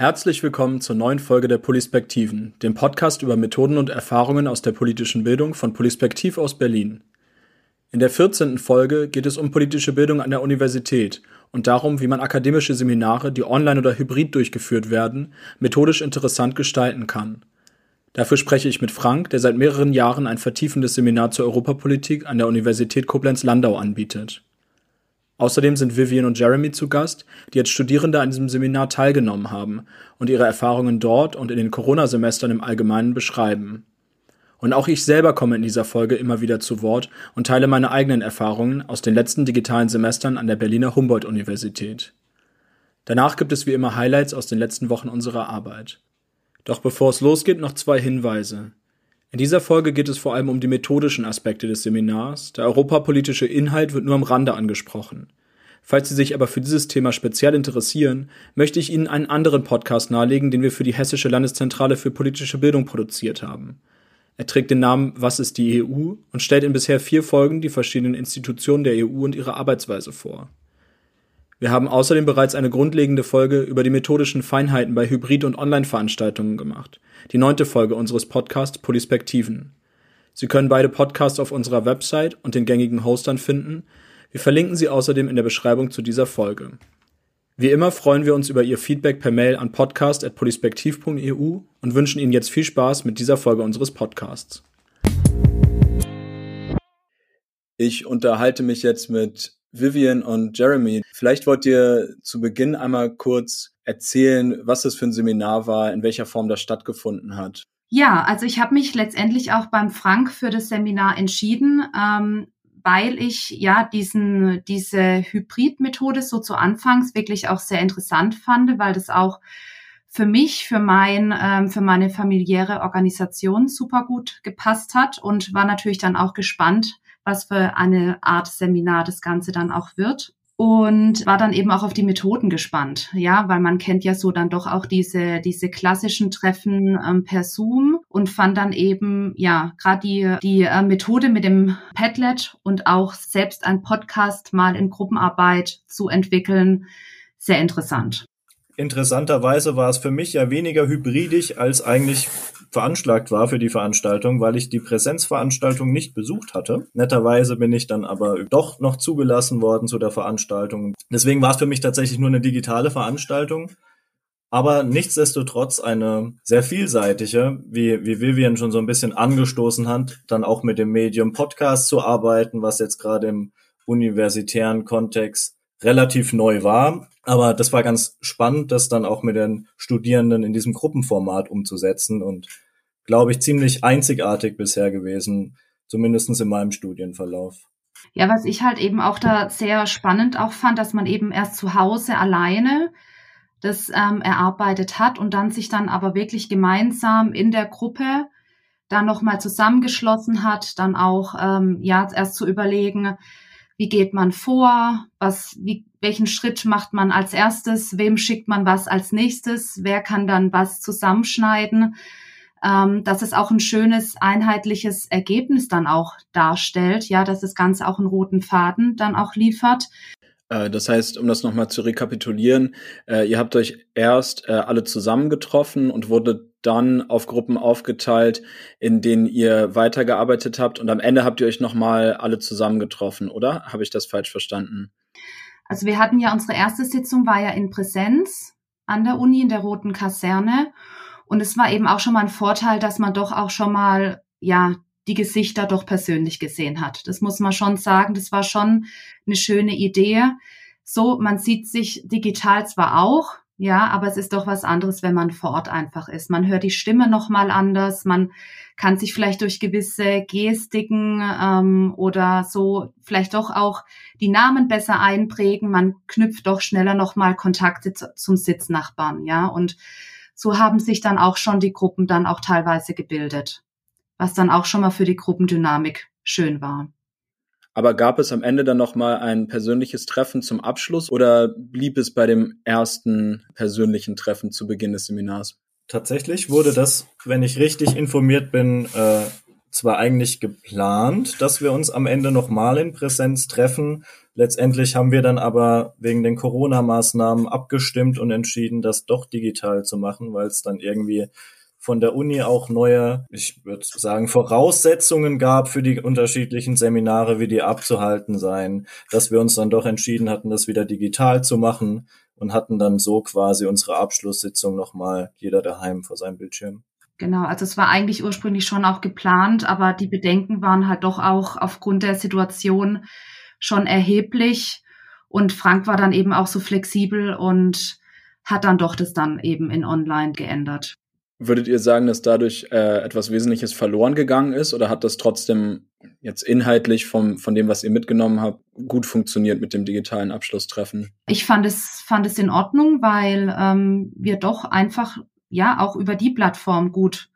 Herzlich willkommen zur neuen Folge der Polispektiven, dem Podcast über Methoden und Erfahrungen aus der politischen Bildung von Polispektiv aus Berlin. In der 14. Folge geht es um politische Bildung an der Universität und darum, wie man akademische Seminare, die online oder hybrid durchgeführt werden, methodisch interessant gestalten kann. Dafür spreche ich mit Frank, der seit mehreren Jahren ein vertiefendes Seminar zur Europapolitik an der Universität Koblenz-Landau anbietet. Außerdem sind Vivian und Jeremy zu Gast, die als Studierende an diesem Seminar teilgenommen haben und ihre Erfahrungen dort und in den Corona-Semestern im Allgemeinen beschreiben. Und auch ich selber komme in dieser Folge immer wieder zu Wort und teile meine eigenen Erfahrungen aus den letzten digitalen Semestern an der Berliner Humboldt-Universität. Danach gibt es wie immer Highlights aus den letzten Wochen unserer Arbeit. Doch bevor es losgeht, noch zwei Hinweise. In dieser Folge geht es vor allem um die methodischen Aspekte des Seminars, der europapolitische Inhalt wird nur am Rande angesprochen. Falls Sie sich aber für dieses Thema speziell interessieren, möchte ich Ihnen einen anderen Podcast nahelegen, den wir für die Hessische Landeszentrale für politische Bildung produziert haben. Er trägt den Namen Was ist die EU und stellt in bisher vier Folgen die verschiedenen Institutionen der EU und ihre Arbeitsweise vor. Wir haben außerdem bereits eine grundlegende Folge über die methodischen Feinheiten bei Hybrid- und Online-Veranstaltungen gemacht, die neunte Folge unseres Podcasts Polispektiven. Sie können beide Podcasts auf unserer Website und den gängigen Hostern finden. Wir verlinken sie außerdem in der Beschreibung zu dieser Folge. Wie immer freuen wir uns über Ihr Feedback per Mail an podcast.polispektiv.eu und wünschen Ihnen jetzt viel Spaß mit dieser Folge unseres Podcasts. Ich unterhalte mich jetzt mit Vivian und Jeremy. Vielleicht wollt ihr zu Beginn einmal kurz erzählen, was das für ein Seminar war, in welcher Form das stattgefunden hat. Ja, also ich habe mich letztendlich auch beim Frank für das Seminar entschieden, ähm, weil ich ja diesen diese Hybrid-Methode so zu Anfangs wirklich auch sehr interessant fand, weil das auch für mich, für mein, ähm, für meine familiäre Organisation super gut gepasst hat und war natürlich dann auch gespannt, was für eine Art Seminar das Ganze dann auch wird. Und war dann eben auch auf die Methoden gespannt, ja, weil man kennt ja so dann doch auch diese, diese klassischen Treffen ähm, per Zoom und fand dann eben, ja, gerade die, die äh, Methode mit dem Padlet und auch selbst ein Podcast mal in Gruppenarbeit zu entwickeln, sehr interessant. Interessanterweise war es für mich ja weniger hybridisch als eigentlich veranschlagt war für die Veranstaltung, weil ich die Präsenzveranstaltung nicht besucht hatte. Netterweise bin ich dann aber doch noch zugelassen worden zu der Veranstaltung. Deswegen war es für mich tatsächlich nur eine digitale Veranstaltung. Aber nichtsdestotrotz eine sehr vielseitige, wie, wie Vivian schon so ein bisschen angestoßen hat, dann auch mit dem Medium Podcast zu arbeiten, was jetzt gerade im universitären Kontext relativ neu war. Aber das war ganz spannend, das dann auch mit den Studierenden in diesem Gruppenformat umzusetzen und glaube ich ziemlich einzigartig bisher gewesen, zumindestens in meinem Studienverlauf. Ja, was ich halt eben auch da sehr spannend auch fand, dass man eben erst zu Hause alleine das ähm, erarbeitet hat und dann sich dann aber wirklich gemeinsam in der Gruppe dann nochmal zusammengeschlossen hat, dann auch ähm, ja erst zu überlegen, wie geht man vor, was, wie, welchen Schritt macht man als erstes, wem schickt man was als nächstes, wer kann dann was zusammenschneiden, ähm, dass es auch ein schönes, einheitliches Ergebnis dann auch darstellt, ja, dass das Ganze auch einen roten Faden dann auch liefert. Äh, das heißt, um das nochmal zu rekapitulieren, äh, ihr habt euch erst äh, alle zusammengetroffen und wurdet dann auf Gruppen aufgeteilt, in denen ihr weitergearbeitet habt und am Ende habt ihr euch nochmal alle zusammengetroffen, oder? Habe ich das falsch verstanden? Also wir hatten ja unsere erste Sitzung war ja in Präsenz an der Uni in der Roten Kaserne und es war eben auch schon mal ein Vorteil, dass man doch auch schon mal ja die Gesichter doch persönlich gesehen hat. Das muss man schon sagen, das war schon eine schöne Idee. So, man sieht sich digital zwar auch, ja, aber es ist doch was anderes, wenn man vor Ort einfach ist. Man hört die Stimme noch mal anders. Man kann sich vielleicht durch gewisse Gestiken ähm, oder so vielleicht doch auch die Namen besser einprägen. Man knüpft doch schneller noch mal Kontakte zu, zum Sitznachbarn, ja. Und so haben sich dann auch schon die Gruppen dann auch teilweise gebildet, was dann auch schon mal für die Gruppendynamik schön war. Aber gab es am Ende dann noch mal ein persönliches Treffen zum Abschluss oder blieb es bei dem ersten persönlichen Treffen zu Beginn des Seminars? Tatsächlich wurde das, wenn ich richtig informiert bin, äh, zwar eigentlich geplant, dass wir uns am Ende nochmal in Präsenz treffen. Letztendlich haben wir dann aber wegen den Corona-Maßnahmen abgestimmt und entschieden, das doch digital zu machen, weil es dann irgendwie von der Uni auch neue, ich würde sagen, Voraussetzungen gab für die unterschiedlichen Seminare, wie die abzuhalten seien, dass wir uns dann doch entschieden hatten, das wieder digital zu machen und hatten dann so quasi unsere Abschlusssitzung nochmal jeder daheim vor seinem Bildschirm. Genau, also es war eigentlich ursprünglich schon auch geplant, aber die Bedenken waren halt doch auch aufgrund der Situation schon erheblich. Und Frank war dann eben auch so flexibel und hat dann doch das dann eben in Online geändert. Würdet ihr sagen, dass dadurch äh, etwas Wesentliches verloren gegangen ist oder hat das trotzdem jetzt inhaltlich vom, von dem, was ihr mitgenommen habt, gut funktioniert mit dem digitalen Abschlusstreffen? Ich fand es, fand es in Ordnung, weil ähm, wir doch einfach ja auch über die Plattform gut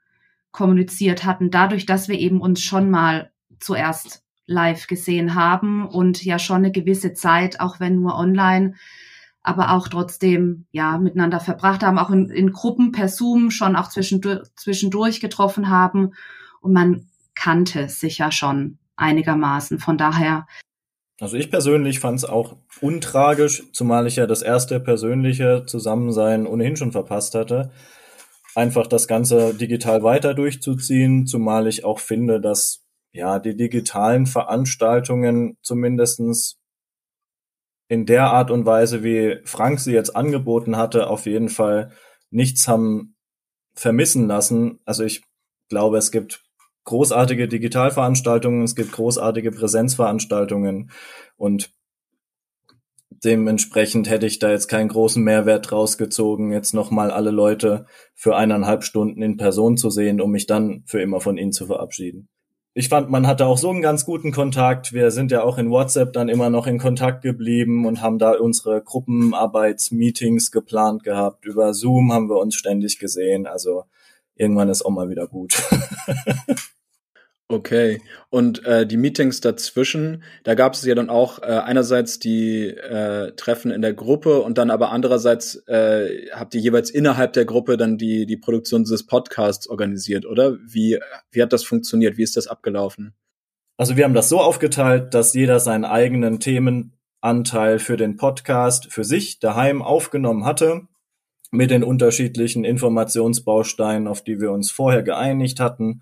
kommuniziert hatten, dadurch, dass wir eben uns schon mal zuerst live gesehen haben und ja schon eine gewisse Zeit, auch wenn nur online, aber auch trotzdem ja miteinander verbracht haben, auch in, in Gruppen per Zoom schon auch zwischendurch, zwischendurch getroffen haben und man kannte sich ja schon einigermaßen. Von daher. Also ich persönlich fand es auch untragisch, zumal ich ja das erste persönliche Zusammensein ohnehin schon verpasst hatte, einfach das Ganze digital weiter durchzuziehen, zumal ich auch finde, dass ja die digitalen Veranstaltungen zumindestens in der Art und Weise, wie Frank sie jetzt angeboten hatte, auf jeden Fall nichts haben vermissen lassen. Also ich glaube, es gibt großartige Digitalveranstaltungen, es gibt großartige Präsenzveranstaltungen und dementsprechend hätte ich da jetzt keinen großen Mehrwert rausgezogen, jetzt nochmal alle Leute für eineinhalb Stunden in Person zu sehen, um mich dann für immer von ihnen zu verabschieden ich fand, man hatte auch so einen ganz guten Kontakt. Wir sind ja auch in WhatsApp dann immer noch in Kontakt geblieben und haben da unsere Gruppenarbeitsmeetings geplant gehabt. Über Zoom haben wir uns ständig gesehen. Also irgendwann ist auch mal wieder gut. Okay. Und äh, die Meetings dazwischen, da gab es ja dann auch äh, einerseits die äh, Treffen in der Gruppe und dann aber andererseits äh, habt ihr jeweils innerhalb der Gruppe dann die, die Produktion des Podcasts organisiert, oder? Wie, wie hat das funktioniert? Wie ist das abgelaufen? Also wir haben das so aufgeteilt, dass jeder seinen eigenen Themenanteil für den Podcast für sich daheim aufgenommen hatte mit den unterschiedlichen Informationsbausteinen, auf die wir uns vorher geeinigt hatten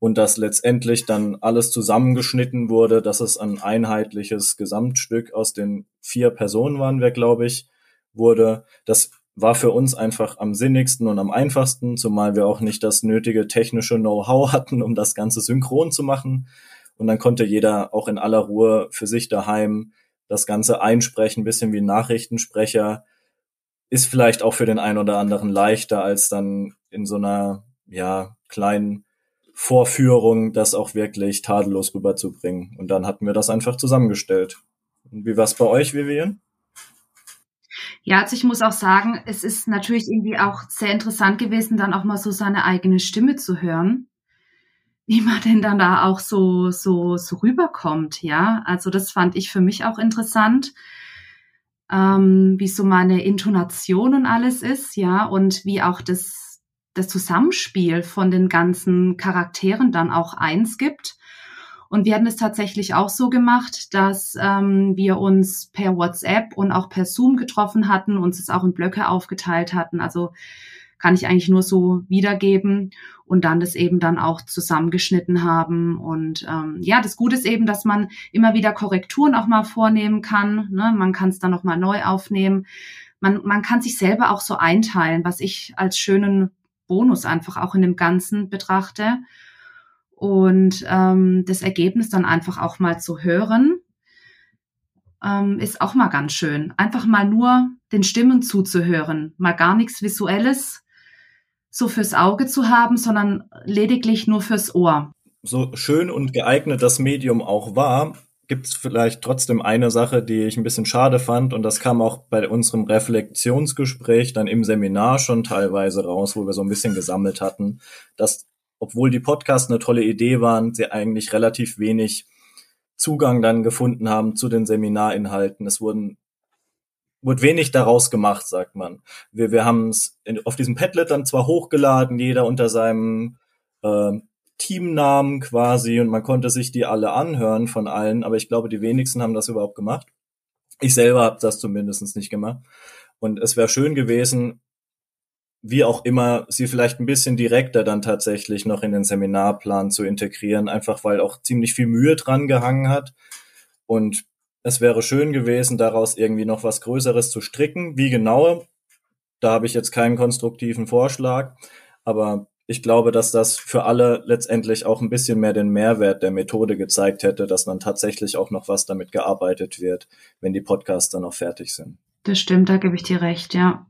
und dass letztendlich dann alles zusammengeschnitten wurde, dass es ein einheitliches Gesamtstück aus den vier Personen waren wir, glaube ich, wurde. Das war für uns einfach am sinnigsten und am einfachsten, zumal wir auch nicht das nötige technische Know-how hatten, um das Ganze synchron zu machen. Und dann konnte jeder auch in aller Ruhe für sich daheim das Ganze einsprechen, bisschen wie Nachrichtensprecher. Ist vielleicht auch für den einen oder anderen leichter, als dann in so einer, ja, kleinen Vorführung, das auch wirklich tadellos rüberzubringen. Und dann hatten wir das einfach zusammengestellt. Und wie war es bei euch, Vivian? Ja, also ich muss auch sagen, es ist natürlich irgendwie auch sehr interessant gewesen, dann auch mal so seine eigene Stimme zu hören, wie man denn dann da auch so, so, so rüberkommt, ja. Also das fand ich für mich auch interessant, ähm, wie so meine Intonation und alles ist, ja, und wie auch das das Zusammenspiel von den ganzen Charakteren dann auch eins gibt. Und wir hatten es tatsächlich auch so gemacht, dass ähm, wir uns per WhatsApp und auch per Zoom getroffen hatten, uns es auch in Blöcke aufgeteilt hatten. Also kann ich eigentlich nur so wiedergeben und dann das eben dann auch zusammengeschnitten haben. Und ähm, ja, das Gute ist eben, dass man immer wieder Korrekturen auch mal vornehmen kann. Ne? Man kann es dann noch mal neu aufnehmen. Man, man kann sich selber auch so einteilen, was ich als schönen Bonus einfach auch in dem Ganzen betrachte. Und ähm, das Ergebnis dann einfach auch mal zu hören, ähm, ist auch mal ganz schön. Einfach mal nur den Stimmen zuzuhören, mal gar nichts Visuelles so fürs Auge zu haben, sondern lediglich nur fürs Ohr. So schön und geeignet das Medium auch war, gibt es vielleicht trotzdem eine Sache, die ich ein bisschen schade fand und das kam auch bei unserem Reflexionsgespräch dann im Seminar schon teilweise raus, wo wir so ein bisschen gesammelt hatten, dass obwohl die Podcasts eine tolle Idee waren, sie eigentlich relativ wenig Zugang dann gefunden haben zu den Seminarinhalten. Es wurden wurde wenig daraus gemacht, sagt man. Wir, wir haben es auf diesem Padlet dann zwar hochgeladen, jeder unter seinem äh, Teamnamen quasi und man konnte sich die alle anhören von allen, aber ich glaube, die wenigsten haben das überhaupt gemacht. Ich selber habe das zumindest nicht gemacht. Und es wäre schön gewesen, wie auch immer, sie vielleicht ein bisschen direkter dann tatsächlich noch in den Seminarplan zu integrieren, einfach weil auch ziemlich viel Mühe dran gehangen hat. Und es wäre schön gewesen, daraus irgendwie noch was Größeres zu stricken. Wie genau, da habe ich jetzt keinen konstruktiven Vorschlag, aber ich glaube, dass das für alle letztendlich auch ein bisschen mehr den Mehrwert der Methode gezeigt hätte, dass dann tatsächlich auch noch was damit gearbeitet wird, wenn die Podcasts dann auch fertig sind. Das stimmt, da gebe ich dir recht, ja.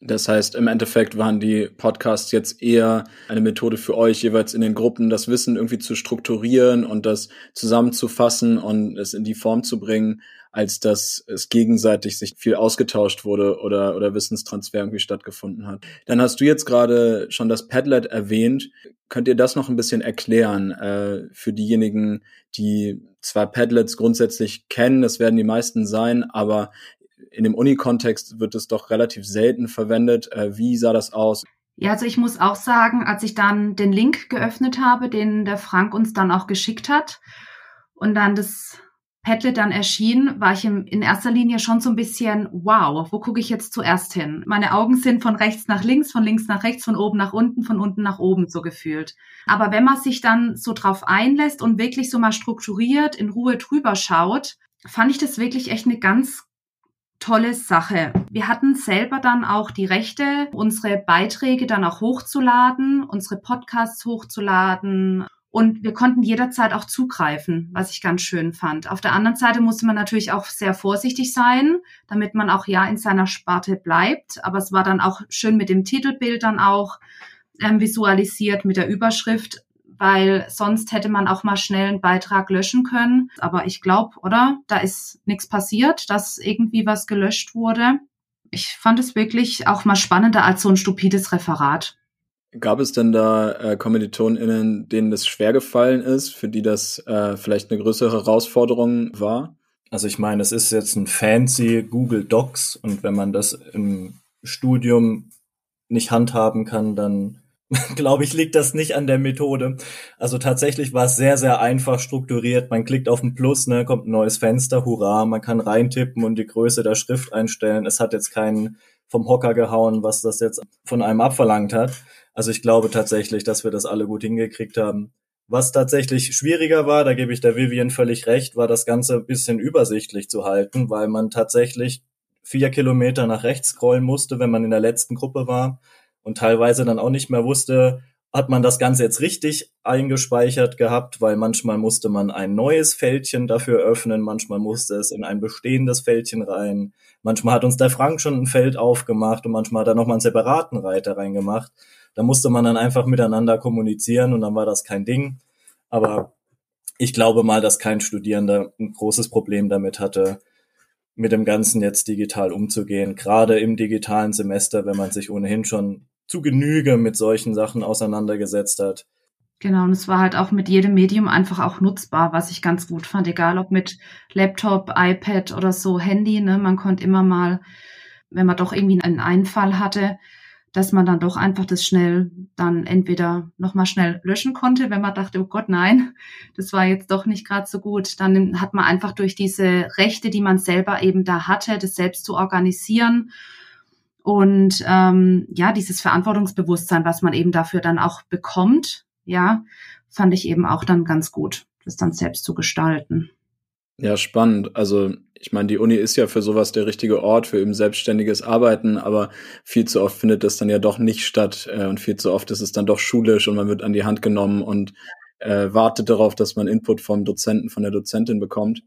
Das heißt, im Endeffekt waren die Podcasts jetzt eher eine Methode für euch, jeweils in den Gruppen das Wissen irgendwie zu strukturieren und das zusammenzufassen und es in die Form zu bringen, als dass es gegenseitig sich viel ausgetauscht wurde oder, oder Wissenstransfer irgendwie stattgefunden hat. Dann hast du jetzt gerade schon das Padlet erwähnt. Könnt ihr das noch ein bisschen erklären äh, für diejenigen, die zwar Padlets grundsätzlich kennen, das werden die meisten sein, aber in dem Uni-Kontext wird es doch relativ selten verwendet. Äh, wie sah das aus? Ja, also ich muss auch sagen, als ich dann den Link geöffnet habe, den der Frank uns dann auch geschickt hat und dann das Padlet dann erschien, war ich in erster Linie schon so ein bisschen, wow, wo gucke ich jetzt zuerst hin? Meine Augen sind von rechts nach links, von links nach rechts, von oben nach unten, von unten nach oben so gefühlt. Aber wenn man sich dann so drauf einlässt und wirklich so mal strukturiert in Ruhe drüber schaut, fand ich das wirklich echt eine ganz tolle Sache. Wir hatten selber dann auch die Rechte, unsere Beiträge dann auch hochzuladen, unsere Podcasts hochzuladen. Und wir konnten jederzeit auch zugreifen, was ich ganz schön fand. Auf der anderen Seite musste man natürlich auch sehr vorsichtig sein, damit man auch ja in seiner Sparte bleibt. Aber es war dann auch schön mit dem Titelbild dann auch ähm, visualisiert, mit der Überschrift weil sonst hätte man auch mal schnell einen Beitrag löschen können. Aber ich glaube, oder? Da ist nichts passiert, dass irgendwie was gelöscht wurde. Ich fand es wirklich auch mal spannender als so ein stupides Referat. Gab es denn da äh, KommilitonInnen, denen das schwer gefallen ist, für die das äh, vielleicht eine größere Herausforderung war? Also ich meine, es ist jetzt ein fancy Google Docs und wenn man das im Studium nicht handhaben kann, dann glaube ich, liegt das nicht an der Methode. Also tatsächlich war es sehr, sehr einfach strukturiert. Man klickt auf ein Plus, ne, kommt ein neues Fenster, hurra, man kann reintippen und die Größe der Schrift einstellen. Es hat jetzt keinen vom Hocker gehauen, was das jetzt von einem abverlangt hat. Also ich glaube tatsächlich, dass wir das alle gut hingekriegt haben. Was tatsächlich schwieriger war, da gebe ich der Vivian völlig recht, war das Ganze ein bisschen übersichtlich zu halten, weil man tatsächlich vier Kilometer nach rechts scrollen musste, wenn man in der letzten Gruppe war und teilweise dann auch nicht mehr wusste, hat man das Ganze jetzt richtig eingespeichert gehabt, weil manchmal musste man ein neues Fältchen dafür öffnen, manchmal musste es in ein bestehendes Fältchen rein, manchmal hat uns der Frank schon ein Feld aufgemacht und manchmal hat er nochmal einen separaten Reiter reingemacht. Da musste man dann einfach miteinander kommunizieren und dann war das kein Ding. Aber ich glaube mal, dass kein Studierender ein großes Problem damit hatte, mit dem Ganzen jetzt digital umzugehen. Gerade im digitalen Semester, wenn man sich ohnehin schon zu Genüge mit solchen Sachen auseinandergesetzt hat. Genau, und es war halt auch mit jedem Medium einfach auch nutzbar, was ich ganz gut fand, egal ob mit Laptop, iPad oder so, Handy, ne, man konnte immer mal, wenn man doch irgendwie einen Einfall hatte, dass man dann doch einfach das schnell dann entweder nochmal schnell löschen konnte, wenn man dachte, oh Gott, nein, das war jetzt doch nicht gerade so gut. Dann hat man einfach durch diese Rechte, die man selber eben da hatte, das selbst zu organisieren und ähm, ja, dieses Verantwortungsbewusstsein, was man eben dafür dann auch bekommt, ja, fand ich eben auch dann ganz gut, das dann selbst zu gestalten. Ja, spannend. Also ich meine, die Uni ist ja für sowas der richtige Ort für eben selbstständiges Arbeiten, aber viel zu oft findet das dann ja doch nicht statt äh, und viel zu oft ist es dann doch schulisch und man wird an die Hand genommen und äh, wartet darauf, dass man Input vom Dozenten, von der Dozentin bekommt.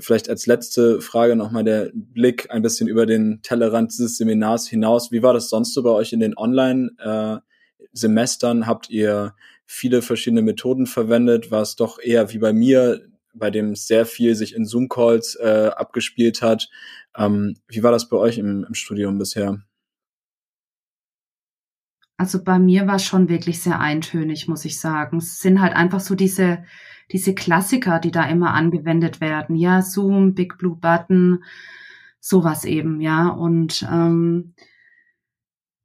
Vielleicht als letzte Frage nochmal der Blick ein bisschen über den Tellerrand dieses Seminars hinaus. Wie war das sonst so bei euch in den Online-Semestern? Äh, Habt ihr viele verschiedene Methoden verwendet? War es doch eher wie bei mir, bei dem sehr viel sich in Zoom-Calls äh, abgespielt hat? Ähm, wie war das bei euch im, im Studium bisher? Also bei mir war es schon wirklich sehr eintönig, muss ich sagen. Es sind halt einfach so diese, diese Klassiker, die da immer angewendet werden. Ja, Zoom, Big Blue Button, sowas eben, ja. Und ähm,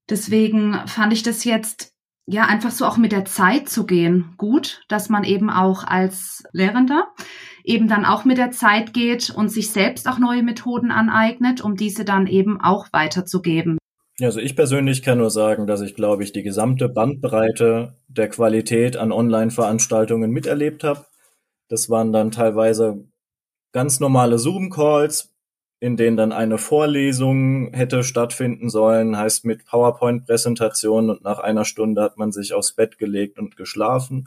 deswegen fand ich das jetzt ja, einfach so auch mit der Zeit zu gehen. Gut, dass man eben auch als Lehrender eben dann auch mit der Zeit geht und sich selbst auch neue Methoden aneignet, um diese dann eben auch weiterzugeben. Also ich persönlich kann nur sagen, dass ich, glaube ich, die gesamte Bandbreite der Qualität an Online-Veranstaltungen miterlebt habe. Das waren dann teilweise ganz normale Zoom-Calls, in denen dann eine Vorlesung hätte stattfinden sollen, heißt mit PowerPoint-Präsentation und nach einer Stunde hat man sich aufs Bett gelegt und geschlafen.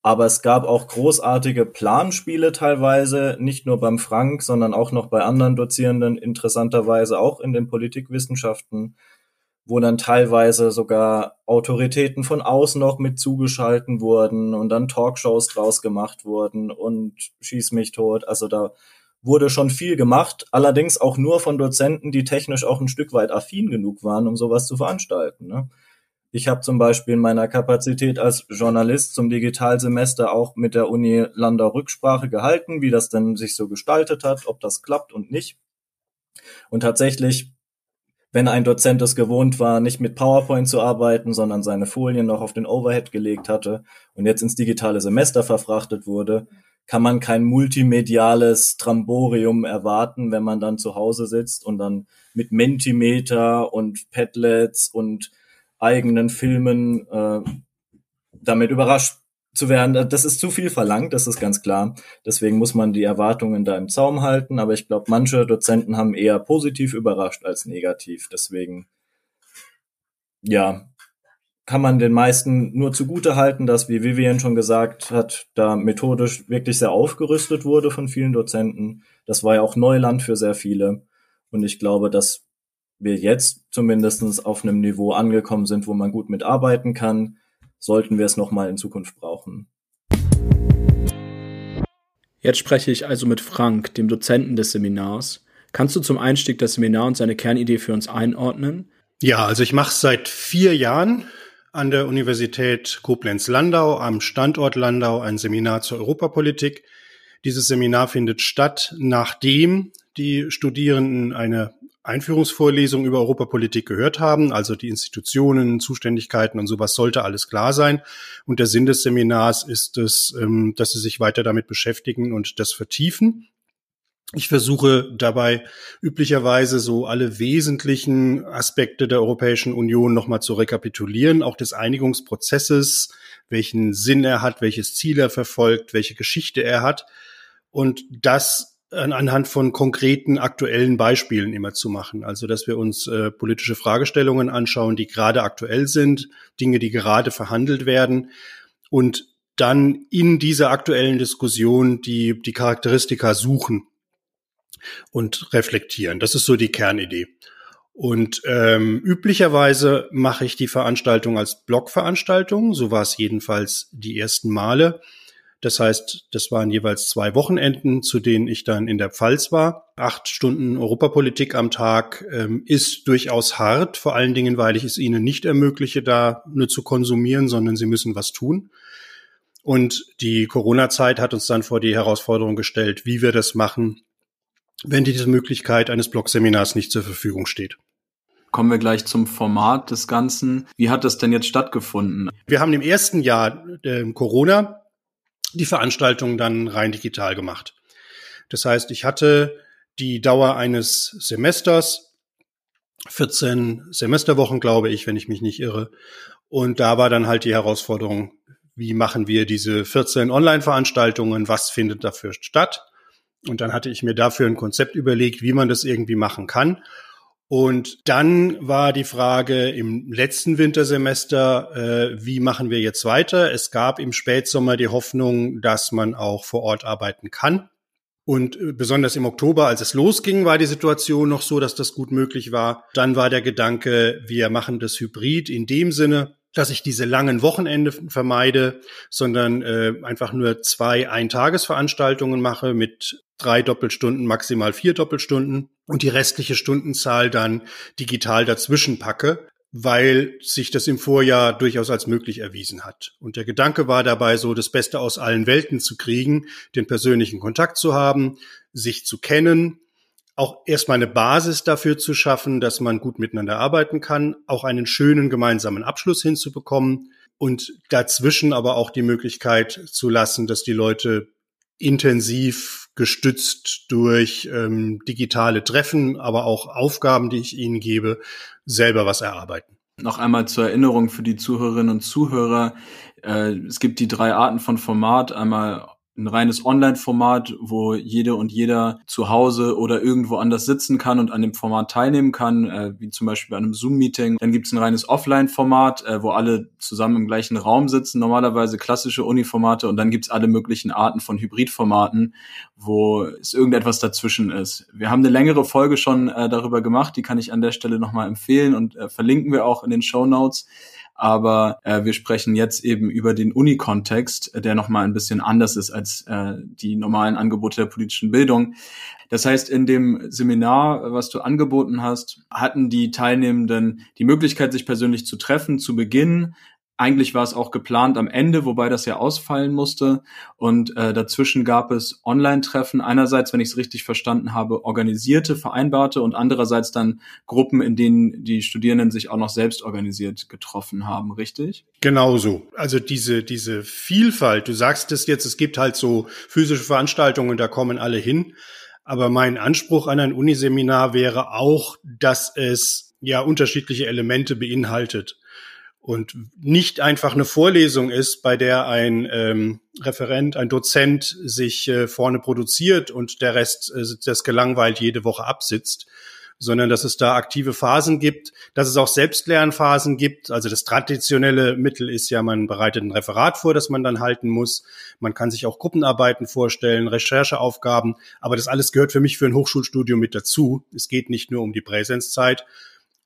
Aber es gab auch großartige Planspiele teilweise, nicht nur beim Frank, sondern auch noch bei anderen Dozierenden, interessanterweise auch in den Politikwissenschaften, wo dann teilweise sogar Autoritäten von außen noch mit zugeschalten wurden und dann Talkshows draus gemacht wurden und schieß mich tot. Also da wurde schon viel gemacht, allerdings auch nur von Dozenten, die technisch auch ein Stück weit affin genug waren, um sowas zu veranstalten. Ne? Ich habe zum Beispiel in meiner Kapazität als Journalist zum Digitalsemester auch mit der Uni Landau Rücksprache gehalten, wie das denn sich so gestaltet hat, ob das klappt und nicht. Und tatsächlich, wenn ein Dozent es gewohnt war, nicht mit PowerPoint zu arbeiten, sondern seine Folien noch auf den Overhead gelegt hatte und jetzt ins digitale Semester verfrachtet wurde, kann man kein multimediales Tramborium erwarten, wenn man dann zu Hause sitzt und dann mit Mentimeter und Padlets und eigenen Filmen äh, damit überrascht zu werden. Das ist zu viel verlangt, das ist ganz klar. Deswegen muss man die Erwartungen da im Zaum halten. Aber ich glaube, manche Dozenten haben eher positiv überrascht als negativ. Deswegen, ja, kann man den meisten nur zugute halten, dass, wie Vivian schon gesagt hat, da methodisch wirklich sehr aufgerüstet wurde von vielen Dozenten. Das war ja auch Neuland für sehr viele. Und ich glaube, dass wir jetzt zumindest auf einem Niveau angekommen sind, wo man gut mitarbeiten kann, sollten wir es nochmal in Zukunft brauchen. Jetzt spreche ich also mit Frank, dem Dozenten des Seminars. Kannst du zum Einstieg das Seminar und seine Kernidee für uns einordnen? Ja, also ich mache es seit vier Jahren an der Universität Koblenz-Landau am Standort Landau ein Seminar zur Europapolitik. Dieses Seminar findet statt, nachdem die Studierenden eine Einführungsvorlesung über Europapolitik gehört haben, also die Institutionen, Zuständigkeiten und sowas sollte alles klar sein. Und der Sinn des Seminars ist es, ähm, dass sie sich weiter damit beschäftigen und das vertiefen. Ich versuche dabei üblicherweise so alle wesentlichen Aspekte der Europäischen Union nochmal zu rekapitulieren, auch des Einigungsprozesses, welchen Sinn er hat, welches Ziel er verfolgt, welche Geschichte er hat. Und das anhand von konkreten aktuellen Beispielen immer zu machen. Also dass wir uns äh, politische Fragestellungen anschauen, die gerade aktuell sind, Dinge, die gerade verhandelt werden und dann in dieser aktuellen Diskussion die, die Charakteristika suchen und reflektieren. Das ist so die Kernidee. Und ähm, üblicherweise mache ich die Veranstaltung als Blogveranstaltung. So war es jedenfalls die ersten Male. Das heißt, das waren jeweils zwei Wochenenden, zu denen ich dann in der Pfalz war. Acht Stunden Europapolitik am Tag ähm, ist durchaus hart, vor allen Dingen, weil ich es ihnen nicht ermögliche, da nur zu konsumieren, sondern sie müssen was tun. Und die Corona-Zeit hat uns dann vor die Herausforderung gestellt, wie wir das machen, wenn diese Möglichkeit eines Blogseminars nicht zur Verfügung steht. Kommen wir gleich zum Format des Ganzen. Wie hat das denn jetzt stattgefunden? Wir haben im ersten Jahr äh, Corona die Veranstaltung dann rein digital gemacht. Das heißt, ich hatte die Dauer eines Semesters, 14 Semesterwochen, glaube ich, wenn ich mich nicht irre. Und da war dann halt die Herausforderung, wie machen wir diese 14 Online-Veranstaltungen, was findet dafür statt? Und dann hatte ich mir dafür ein Konzept überlegt, wie man das irgendwie machen kann. Und dann war die Frage im letzten Wintersemester, äh, wie machen wir jetzt weiter? Es gab im Spätsommer die Hoffnung, dass man auch vor Ort arbeiten kann. Und äh, besonders im Oktober, als es losging, war die Situation noch so, dass das gut möglich war. Dann war der Gedanke, wir machen das Hybrid in dem Sinne, dass ich diese langen Wochenende vermeide, sondern äh, einfach nur zwei Eintagesveranstaltungen mache mit drei Doppelstunden, maximal vier Doppelstunden und die restliche Stundenzahl dann digital dazwischen packe, weil sich das im Vorjahr durchaus als möglich erwiesen hat. Und der Gedanke war dabei so, das Beste aus allen Welten zu kriegen, den persönlichen Kontakt zu haben, sich zu kennen, auch erstmal eine Basis dafür zu schaffen, dass man gut miteinander arbeiten kann, auch einen schönen gemeinsamen Abschluss hinzubekommen und dazwischen aber auch die Möglichkeit zu lassen, dass die Leute intensiv gestützt durch ähm, digitale Treffen, aber auch Aufgaben, die ich ihnen gebe, selber was erarbeiten. Noch einmal zur Erinnerung für die Zuhörerinnen und Zuhörer. Äh, es gibt die drei Arten von Format. Einmal ein reines Online-Format, wo jede und jeder zu Hause oder irgendwo anders sitzen kann und an dem Format teilnehmen kann, äh, wie zum Beispiel bei einem Zoom-Meeting. Dann gibt es ein reines Offline-Format, äh, wo alle zusammen im gleichen Raum sitzen, normalerweise klassische Uni-Formate. Und dann gibt es alle möglichen Arten von Hybrid-Formaten, wo es irgendetwas dazwischen ist. Wir haben eine längere Folge schon äh, darüber gemacht, die kann ich an der Stelle nochmal empfehlen und äh, verlinken wir auch in den Show Notes aber äh, wir sprechen jetzt eben über den Uni-Kontext, der nochmal ein bisschen anders ist als äh, die normalen Angebote der politischen Bildung. Das heißt, in dem Seminar, was du angeboten hast, hatten die Teilnehmenden die Möglichkeit, sich persönlich zu treffen, zu Beginn eigentlich war es auch geplant am Ende, wobei das ja ausfallen musste. Und äh, dazwischen gab es Online-Treffen. Einerseits, wenn ich es richtig verstanden habe, organisierte, vereinbarte und andererseits dann Gruppen, in denen die Studierenden sich auch noch selbst organisiert getroffen haben, richtig? Genauso. Also diese, diese Vielfalt, du sagst es jetzt, es gibt halt so physische Veranstaltungen, da kommen alle hin. Aber mein Anspruch an ein Uniseminar wäre auch, dass es ja unterschiedliche Elemente beinhaltet und nicht einfach eine Vorlesung ist, bei der ein ähm, Referent, ein Dozent sich äh, vorne produziert und der Rest äh, das gelangweilt jede Woche absitzt, sondern dass es da aktive Phasen gibt, dass es auch Selbstlernphasen gibt. Also das traditionelle Mittel ist ja, man bereitet ein Referat vor, das man dann halten muss. Man kann sich auch Gruppenarbeiten vorstellen, Rechercheaufgaben, aber das alles gehört für mich für ein Hochschulstudium mit dazu. Es geht nicht nur um die Präsenzzeit,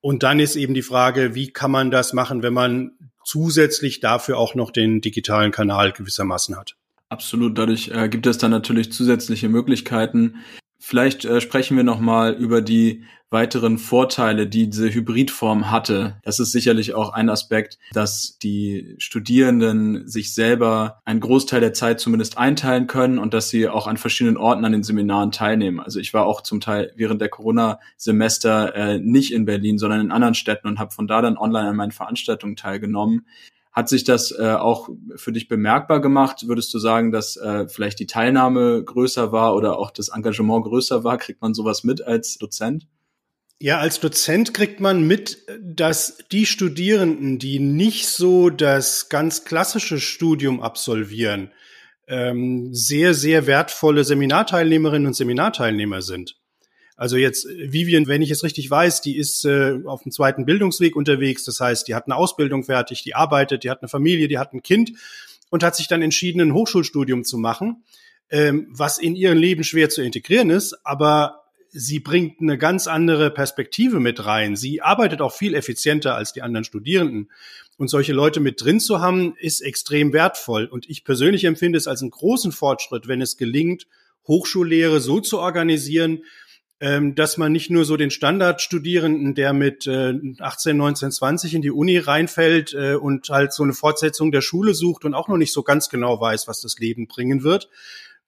und dann ist eben die Frage, wie kann man das machen, wenn man zusätzlich dafür auch noch den digitalen Kanal gewissermaßen hat? Absolut. Dadurch äh, gibt es dann natürlich zusätzliche Möglichkeiten. Vielleicht äh, sprechen wir noch mal über die weiteren Vorteile, die diese Hybridform hatte. Das ist sicherlich auch ein Aspekt, dass die Studierenden sich selber einen Großteil der Zeit zumindest einteilen können und dass sie auch an verschiedenen Orten an den Seminaren teilnehmen. Also ich war auch zum Teil während der Corona-Semester äh, nicht in Berlin, sondern in anderen Städten und habe von da dann online an meinen Veranstaltungen teilgenommen. Hat sich das äh, auch für dich bemerkbar gemacht? Würdest du sagen, dass äh, vielleicht die Teilnahme größer war oder auch das Engagement größer war? Kriegt man sowas mit als Dozent? Ja, als Dozent kriegt man mit, dass die Studierenden, die nicht so das ganz klassische Studium absolvieren, ähm, sehr, sehr wertvolle Seminarteilnehmerinnen und Seminarteilnehmer sind. Also jetzt Vivian, wenn ich es richtig weiß, die ist äh, auf dem zweiten Bildungsweg unterwegs. Das heißt, die hat eine Ausbildung fertig, die arbeitet, die hat eine Familie, die hat ein Kind und hat sich dann entschieden, ein Hochschulstudium zu machen, ähm, was in ihrem Leben schwer zu integrieren ist, aber sie bringt eine ganz andere Perspektive mit rein. Sie arbeitet auch viel effizienter als die anderen Studierenden. Und solche Leute mit drin zu haben, ist extrem wertvoll. Und ich persönlich empfinde es als einen großen Fortschritt, wenn es gelingt, Hochschullehre so zu organisieren, ähm, dass man nicht nur so den Standardstudierenden, der mit äh, 18, 19, 20 in die Uni reinfällt äh, und halt so eine Fortsetzung der Schule sucht und auch noch nicht so ganz genau weiß, was das Leben bringen wird,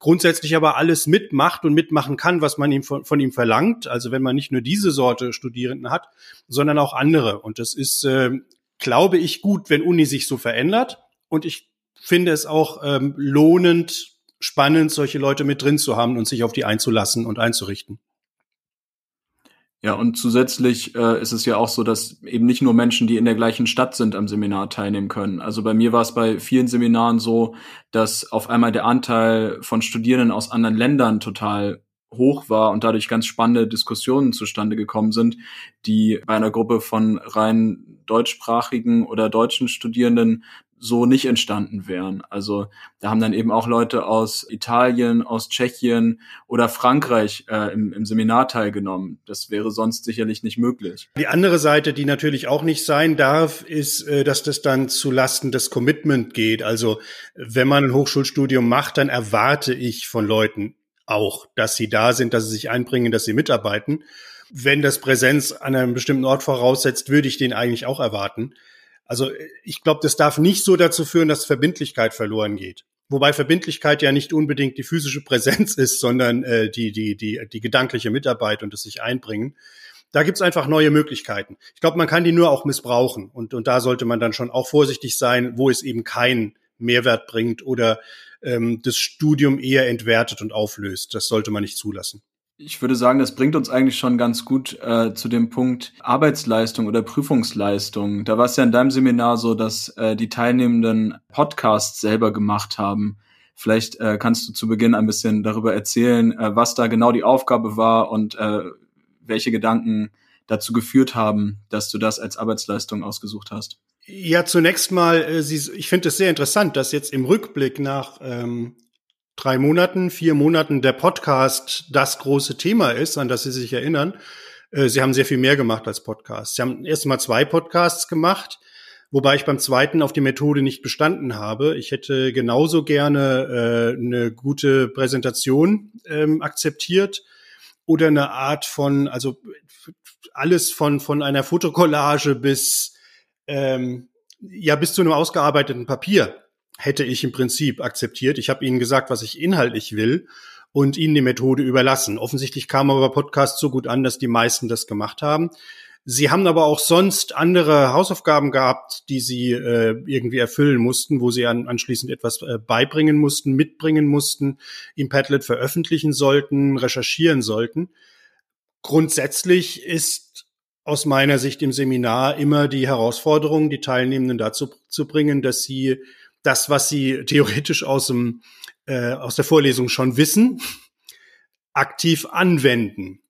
grundsätzlich aber alles mitmacht und mitmachen kann, was man ihm von, von, ihm verlangt. Also wenn man nicht nur diese Sorte Studierenden hat, sondern auch andere. Und das ist, äh, glaube ich, gut, wenn Uni sich so verändert. Und ich finde es auch ähm, lohnend, spannend, solche Leute mit drin zu haben und sich auf die einzulassen und einzurichten. Ja, und zusätzlich äh, ist es ja auch so, dass eben nicht nur Menschen, die in der gleichen Stadt sind, am Seminar teilnehmen können. Also bei mir war es bei vielen Seminaren so, dass auf einmal der Anteil von Studierenden aus anderen Ländern total hoch war und dadurch ganz spannende Diskussionen zustande gekommen sind, die bei einer Gruppe von rein deutschsprachigen oder deutschen Studierenden so nicht entstanden wären. Also da haben dann eben auch Leute aus Italien, aus Tschechien oder Frankreich äh, im, im Seminar teilgenommen. Das wäre sonst sicherlich nicht möglich. Die andere Seite, die natürlich auch nicht sein darf, ist, äh, dass das dann zu Lasten des Commitment geht. Also wenn man ein Hochschulstudium macht, dann erwarte ich von Leuten auch, dass sie da sind, dass sie sich einbringen, dass sie mitarbeiten. Wenn das Präsenz an einem bestimmten Ort voraussetzt, würde ich den eigentlich auch erwarten. Also ich glaube, das darf nicht so dazu führen, dass Verbindlichkeit verloren geht. Wobei Verbindlichkeit ja nicht unbedingt die physische Präsenz ist, sondern äh, die, die, die, die gedankliche Mitarbeit und das sich einbringen. Da gibt's einfach neue Möglichkeiten. Ich glaube, man kann die nur auch missbrauchen. Und, und da sollte man dann schon auch vorsichtig sein, wo es eben keinen Mehrwert bringt oder ähm, das Studium eher entwertet und auflöst. Das sollte man nicht zulassen. Ich würde sagen, das bringt uns eigentlich schon ganz gut äh, zu dem Punkt Arbeitsleistung oder Prüfungsleistung. Da war es ja in deinem Seminar so, dass äh, die Teilnehmenden Podcasts selber gemacht haben. Vielleicht äh, kannst du zu Beginn ein bisschen darüber erzählen, äh, was da genau die Aufgabe war und äh, welche Gedanken dazu geführt haben, dass du das als Arbeitsleistung ausgesucht hast. Ja, zunächst mal, äh, ich finde es sehr interessant, dass jetzt im Rückblick nach ähm, drei Monaten, vier Monaten der Podcast das große Thema ist, an das Sie sich erinnern. Äh, Sie haben sehr viel mehr gemacht als Podcast. Sie haben erst mal zwei Podcasts gemacht, wobei ich beim zweiten auf die Methode nicht bestanden habe. Ich hätte genauso gerne äh, eine gute Präsentation ähm, akzeptiert oder eine Art von, also alles von, von einer Fotokollage bis, ähm, ja, bis zu einem ausgearbeiteten Papier hätte ich im Prinzip akzeptiert. Ich habe ihnen gesagt, was ich inhaltlich will und ihnen die Methode überlassen. Offensichtlich kam aber Podcast so gut an, dass die meisten das gemacht haben. Sie haben aber auch sonst andere Hausaufgaben gehabt, die sie äh, irgendwie erfüllen mussten, wo sie an, anschließend etwas äh, beibringen mussten, mitbringen mussten, im Padlet veröffentlichen sollten, recherchieren sollten. Grundsätzlich ist aus meiner Sicht im Seminar immer die Herausforderung, die Teilnehmenden dazu zu bringen, dass sie das, was sie theoretisch aus, dem, äh, aus der Vorlesung schon wissen, aktiv anwenden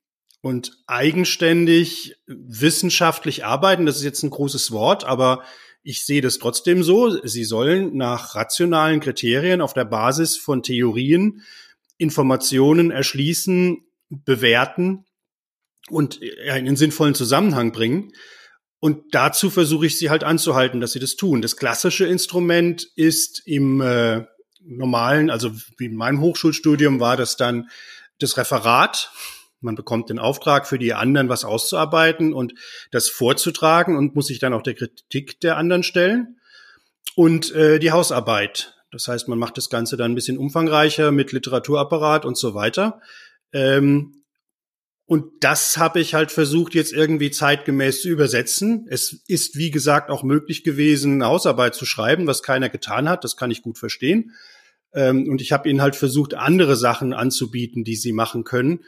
und eigenständig wissenschaftlich arbeiten. Das ist jetzt ein großes Wort, aber ich sehe das trotzdem so. Sie sollen nach rationalen Kriterien auf der Basis von Theorien Informationen erschließen, bewerten und in einen sinnvollen Zusammenhang bringen. Und dazu versuche ich sie halt anzuhalten, dass sie das tun. Das klassische Instrument ist im äh, normalen, also wie in meinem Hochschulstudium war das dann das Referat. Man bekommt den Auftrag, für die anderen was auszuarbeiten und das vorzutragen und muss sich dann auch der Kritik der anderen stellen. Und äh, die Hausarbeit. Das heißt, man macht das Ganze dann ein bisschen umfangreicher mit Literaturapparat und so weiter. Ähm, und das habe ich halt versucht, jetzt irgendwie zeitgemäß zu übersetzen. Es ist, wie gesagt, auch möglich gewesen, eine Hausarbeit zu schreiben, was keiner getan hat. Das kann ich gut verstehen. Ähm, und ich habe ihnen halt versucht, andere Sachen anzubieten, die sie machen können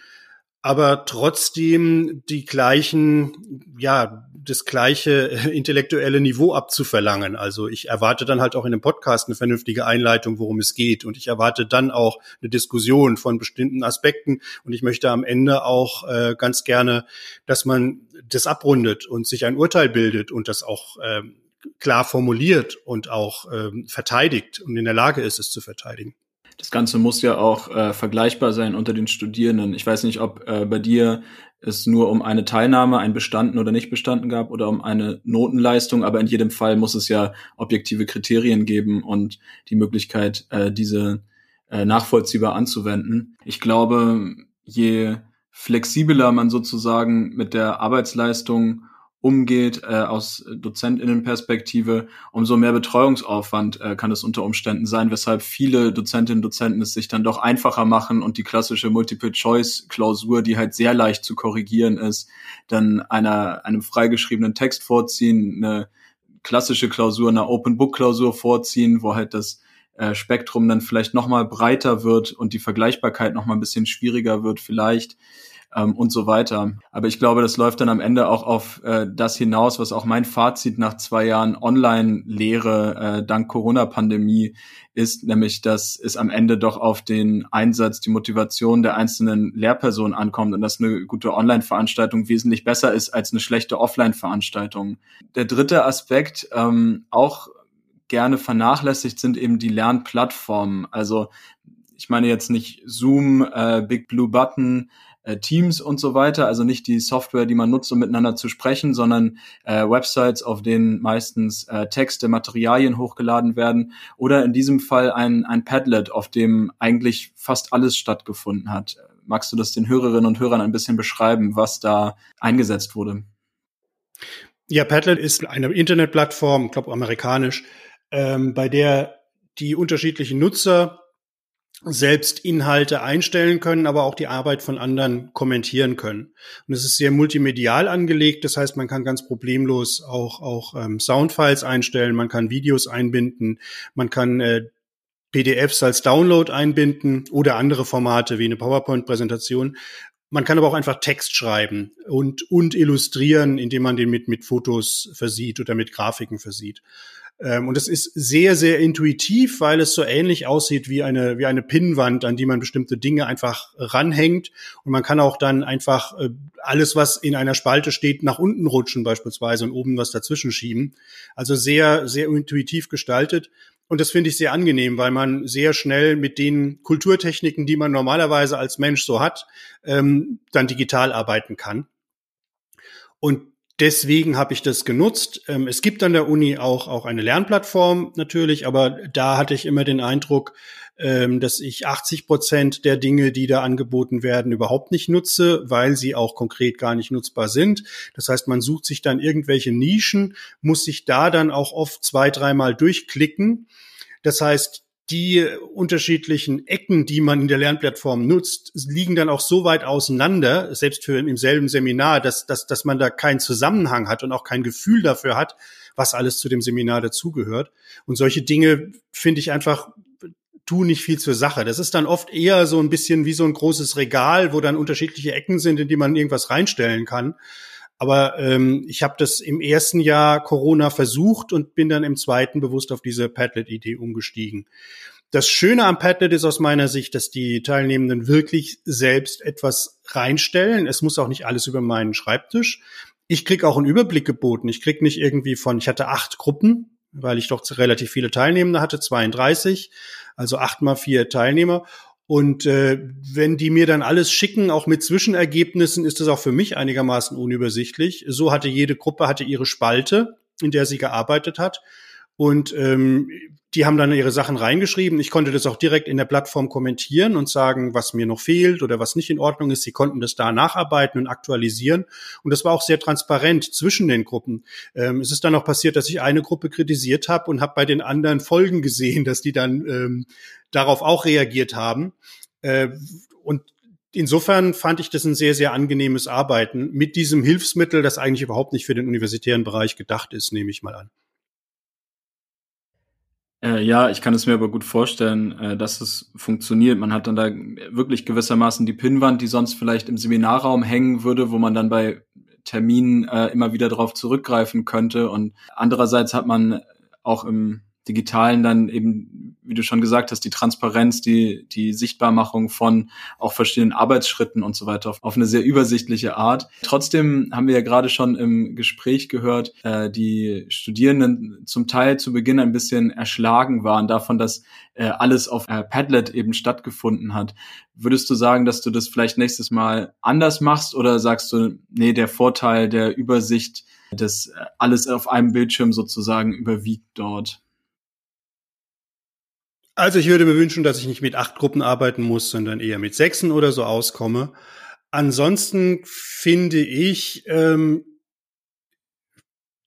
aber trotzdem die gleichen, ja, das gleiche intellektuelle Niveau abzuverlangen. Also ich erwarte dann halt auch in einem Podcast eine vernünftige Einleitung, worum es geht. Und ich erwarte dann auch eine Diskussion von bestimmten Aspekten. Und ich möchte am Ende auch äh, ganz gerne, dass man das abrundet und sich ein Urteil bildet und das auch äh, klar formuliert und auch äh, verteidigt und in der Lage ist, es zu verteidigen das Ganze muss ja auch äh, vergleichbar sein unter den Studierenden. Ich weiß nicht, ob äh, bei dir es nur um eine Teilnahme, ein Bestanden oder nicht Bestanden gab oder um eine Notenleistung, aber in jedem Fall muss es ja objektive Kriterien geben und die Möglichkeit, äh, diese äh, nachvollziehbar anzuwenden. Ich glaube, je flexibler man sozusagen mit der Arbeitsleistung umgeht äh, aus Dozentinnenperspektive, umso mehr Betreuungsaufwand äh, kann es unter Umständen sein, weshalb viele Dozentinnen und Dozenten es sich dann doch einfacher machen und die klassische Multiple-Choice-Klausur, die halt sehr leicht zu korrigieren ist, dann einer, einem freigeschriebenen Text vorziehen, eine klassische Klausur, eine Open-Book-Klausur vorziehen, wo halt das äh, Spektrum dann vielleicht nochmal breiter wird und die Vergleichbarkeit nochmal ein bisschen schwieriger wird vielleicht ähm, und so weiter. Aber ich glaube, das läuft dann am Ende auch auf äh, das hinaus, was auch mein Fazit nach zwei Jahren Online-Lehre äh, dank Corona-Pandemie ist, nämlich, dass es am Ende doch auf den Einsatz, die Motivation der einzelnen Lehrpersonen ankommt und dass eine gute Online-Veranstaltung wesentlich besser ist als eine schlechte Offline-Veranstaltung. Der dritte Aspekt, ähm, auch gerne vernachlässigt, sind eben die Lernplattformen. Also ich meine jetzt nicht Zoom, äh, Big Blue Button, äh, Teams und so weiter, also nicht die Software, die man nutzt, um miteinander zu sprechen, sondern äh, Websites, auf denen meistens äh, Texte, Materialien hochgeladen werden oder in diesem Fall ein, ein Padlet, auf dem eigentlich fast alles stattgefunden hat. Magst du das den Hörerinnen und Hörern ein bisschen beschreiben, was da eingesetzt wurde? Ja, Padlet ist eine Internetplattform, ich glaube amerikanisch, ähm, bei der die unterschiedlichen Nutzer selbst Inhalte einstellen können, aber auch die Arbeit von anderen kommentieren können. Und es ist sehr multimedial angelegt, das heißt, man kann ganz problemlos auch, auch ähm, Soundfiles einstellen, man kann Videos einbinden, man kann äh, PDFs als Download einbinden oder andere Formate wie eine PowerPoint-Präsentation. Man kann aber auch einfach Text schreiben und, und illustrieren, indem man den mit, mit Fotos versieht oder mit Grafiken versieht. Ähm, und es ist sehr, sehr intuitiv, weil es so ähnlich aussieht wie eine, wie eine Pinnwand, an die man bestimmte Dinge einfach ranhängt. Und man kann auch dann einfach äh, alles, was in einer Spalte steht, nach unten rutschen beispielsweise und oben was dazwischen schieben. Also sehr, sehr intuitiv gestaltet. Und das finde ich sehr angenehm, weil man sehr schnell mit den Kulturtechniken, die man normalerweise als Mensch so hat, ähm, dann digital arbeiten kann. Und deswegen habe ich das genutzt. Ähm, es gibt an der Uni auch, auch eine Lernplattform natürlich, aber da hatte ich immer den Eindruck, ähm, dass ich 80 Prozent der Dinge, die da angeboten werden, überhaupt nicht nutze, weil sie auch konkret gar nicht nutzbar sind. Das heißt, man sucht sich dann irgendwelche Nischen, muss sich da dann auch oft zwei, dreimal durchklicken. Das heißt, die unterschiedlichen Ecken, die man in der Lernplattform nutzt, liegen dann auch so weit auseinander, selbst für im selben Seminar, dass, dass, dass man da keinen Zusammenhang hat und auch kein Gefühl dafür hat, was alles zu dem Seminar dazugehört. Und solche Dinge finde ich einfach tun nicht viel zur Sache. Das ist dann oft eher so ein bisschen wie so ein großes Regal, wo dann unterschiedliche Ecken sind, in die man irgendwas reinstellen kann. Aber ähm, ich habe das im ersten Jahr Corona versucht und bin dann im zweiten bewusst auf diese Padlet-Idee umgestiegen. Das Schöne am Padlet ist aus meiner Sicht, dass die Teilnehmenden wirklich selbst etwas reinstellen. Es muss auch nicht alles über meinen Schreibtisch. Ich krieg auch einen Überblick geboten. Ich krieg nicht irgendwie von, ich hatte acht Gruppen, weil ich doch relativ viele Teilnehmende hatte, 32, also acht mal vier Teilnehmer. Und äh, wenn die mir dann alles schicken, auch mit Zwischenergebnissen, ist das auch für mich einigermaßen unübersichtlich. So hatte jede Gruppe hatte ihre Spalte, in der sie gearbeitet hat. Und ähm, die haben dann ihre Sachen reingeschrieben. Ich konnte das auch direkt in der Plattform kommentieren und sagen, was mir noch fehlt oder was nicht in Ordnung ist. Sie konnten das da nacharbeiten und aktualisieren. Und das war auch sehr transparent zwischen den Gruppen. Ähm, es ist dann auch passiert, dass ich eine Gruppe kritisiert habe und habe bei den anderen Folgen gesehen, dass die dann ähm, darauf auch reagiert haben. Äh, und insofern fand ich das ein sehr, sehr angenehmes Arbeiten mit diesem Hilfsmittel, das eigentlich überhaupt nicht für den universitären Bereich gedacht ist, nehme ich mal an. Äh, ja, ich kann es mir aber gut vorstellen, äh, dass es funktioniert. Man hat dann da wirklich gewissermaßen die Pinnwand, die sonst vielleicht im Seminarraum hängen würde, wo man dann bei Terminen äh, immer wieder darauf zurückgreifen könnte. Und andererseits hat man auch im Digitalen dann eben, wie du schon gesagt hast, die Transparenz, die, die Sichtbarmachung von auch verschiedenen Arbeitsschritten und so weiter auf, auf eine sehr übersichtliche Art. Trotzdem haben wir ja gerade schon im Gespräch gehört, äh, die Studierenden zum Teil zu Beginn ein bisschen erschlagen waren davon, dass äh, alles auf äh, Padlet eben stattgefunden hat. Würdest du sagen, dass du das vielleicht nächstes Mal anders machst oder sagst du, nee, der Vorteil der Übersicht, dass äh, alles auf einem Bildschirm sozusagen überwiegt dort? Also ich würde mir wünschen, dass ich nicht mit acht Gruppen arbeiten muss, sondern eher mit sechsen oder so auskomme. Ansonsten finde ich, ähm,